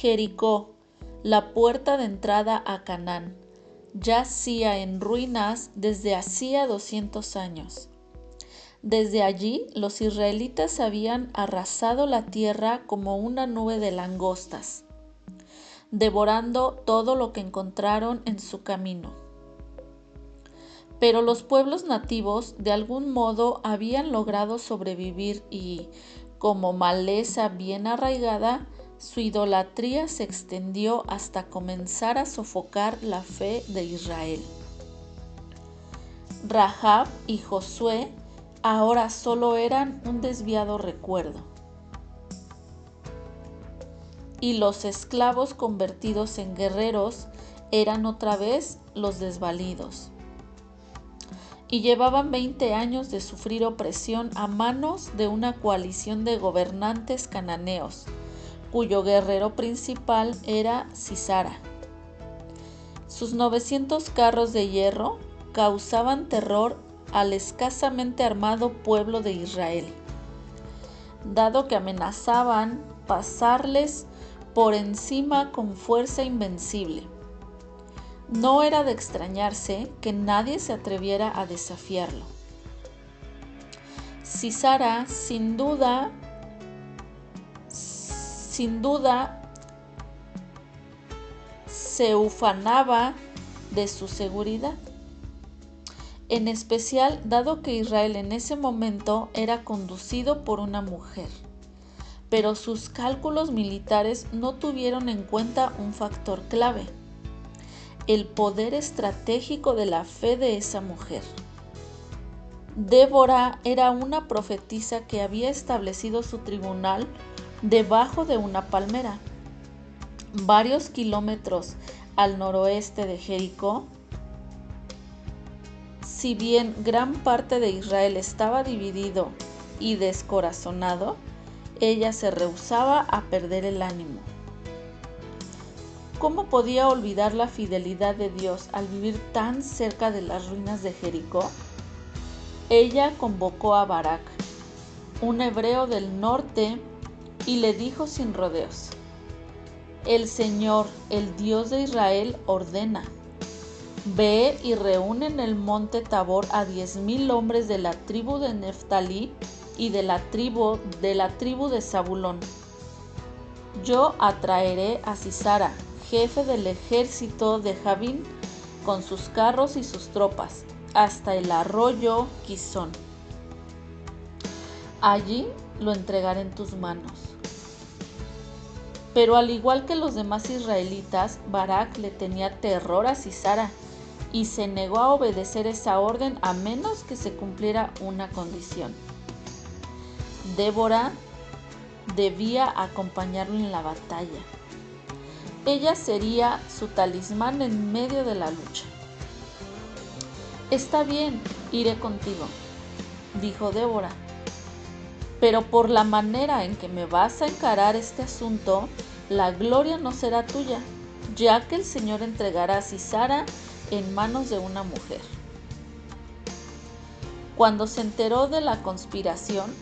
Jericó, la puerta de entrada a Canaán, yacía en ruinas desde hacía 200 años. Desde allí los israelitas habían arrasado la tierra como una nube de langostas, devorando todo lo que encontraron en su camino. Pero los pueblos nativos de algún modo habían logrado sobrevivir y, como maleza bien arraigada, su idolatría se extendió hasta comenzar a sofocar la fe de Israel. Rahab y Josué ahora solo eran un desviado recuerdo. Y los esclavos convertidos en guerreros eran otra vez los desvalidos. Y llevaban 20 años de sufrir opresión a manos de una coalición de gobernantes cananeos cuyo guerrero principal era Cisara. Sus 900 carros de hierro causaban terror al escasamente armado pueblo de Israel, dado que amenazaban pasarles por encima con fuerza invencible. No era de extrañarse que nadie se atreviera a desafiarlo. Cisara, sin duda, sin duda se ufanaba de su seguridad. En especial dado que Israel en ese momento era conducido por una mujer. Pero sus cálculos militares no tuvieron en cuenta un factor clave, el poder estratégico de la fe de esa mujer. Débora era una profetisa que había establecido su tribunal debajo de una palmera. Varios kilómetros al noroeste de Jericó, si bien gran parte de Israel estaba dividido y descorazonado, ella se rehusaba a perder el ánimo. ¿Cómo podía olvidar la fidelidad de Dios al vivir tan cerca de las ruinas de Jericó? Ella convocó a Barak, un hebreo del norte y le dijo sin rodeos, El Señor, el Dios de Israel, ordena, ve y reúne en el monte Tabor a diez mil hombres de la tribu de Neftalí y de la tribu de la tribu de Zabulón. Yo atraeré a Cisara, jefe del ejército de Javín, con sus carros y sus tropas, hasta el arroyo Quizón. Allí lo entregaré en tus manos. Pero al igual que los demás israelitas, Barak le tenía terror a Sisara y se negó a obedecer esa orden a menos que se cumpliera una condición. Débora debía acompañarlo en la batalla. Ella sería su talismán en medio de la lucha. Está bien, iré contigo, dijo Débora pero por la manera en que me vas a encarar este asunto, la gloria no será tuya, ya que el Señor entregará a Cisara en manos de una mujer. Cuando se enteró de la conspiración,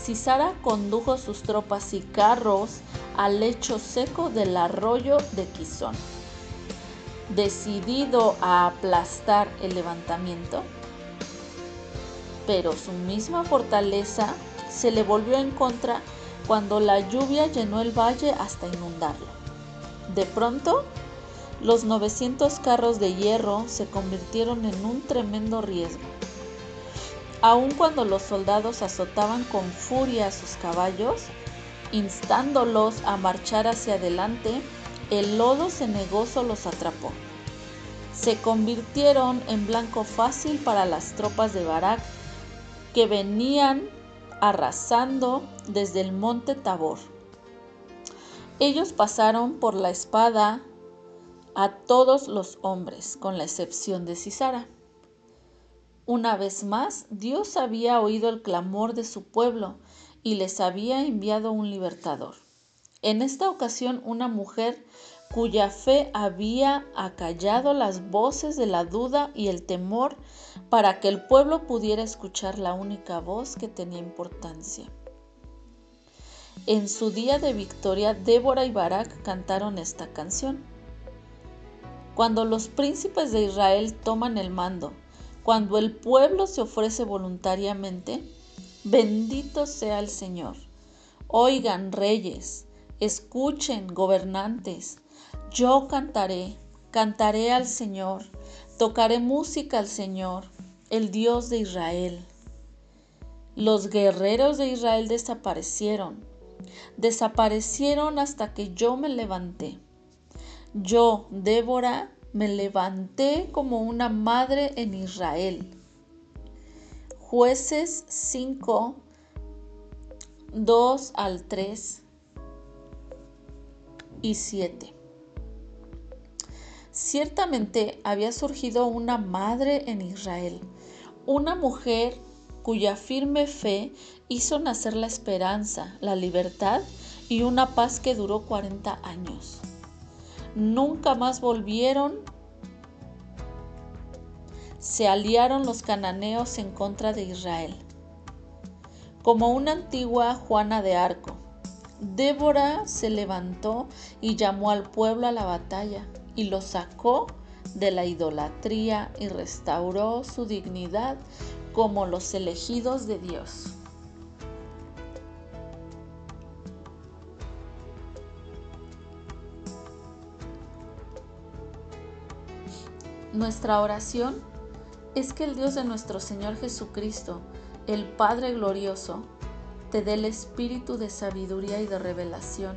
Cisara condujo sus tropas y carros al lecho seco del arroyo de Quizón. Decidido a aplastar el levantamiento, pero su misma fortaleza se le volvió en contra cuando la lluvia llenó el valle hasta inundarlo. De pronto, los 900 carros de hierro se convirtieron en un tremendo riesgo. Aun cuando los soldados azotaban con furia a sus caballos, instándolos a marchar hacia adelante, el lodo cenegoso los atrapó. se convirtieron en blanco fácil para las tropas de Barak que venían arrasando desde el monte Tabor. Ellos pasaron por la espada a todos los hombres, con la excepción de Cisara. Una vez más, Dios había oído el clamor de su pueblo y les había enviado un libertador. En esta ocasión, una mujer cuya fe había acallado las voces de la duda y el temor para que el pueblo pudiera escuchar la única voz que tenía importancia. En su día de victoria, Débora y Barak cantaron esta canción. Cuando los príncipes de Israel toman el mando, cuando el pueblo se ofrece voluntariamente, bendito sea el Señor. Oigan, reyes, escuchen, gobernantes, yo cantaré, cantaré al Señor, tocaré música al Señor, el Dios de Israel. Los guerreros de Israel desaparecieron, desaparecieron hasta que yo me levanté. Yo, Débora, me levanté como una madre en Israel. Jueces 5, 2 al 3 y 7. Ciertamente había surgido una madre en Israel, una mujer cuya firme fe hizo nacer la esperanza, la libertad y una paz que duró 40 años. Nunca más volvieron. Se aliaron los cananeos en contra de Israel. Como una antigua Juana de Arco, Débora se levantó y llamó al pueblo a la batalla y lo sacó de la idolatría y restauró su dignidad como los elegidos de Dios. Nuestra oración es que el Dios de nuestro Señor Jesucristo, el Padre glorioso, te dé el espíritu de sabiduría y de revelación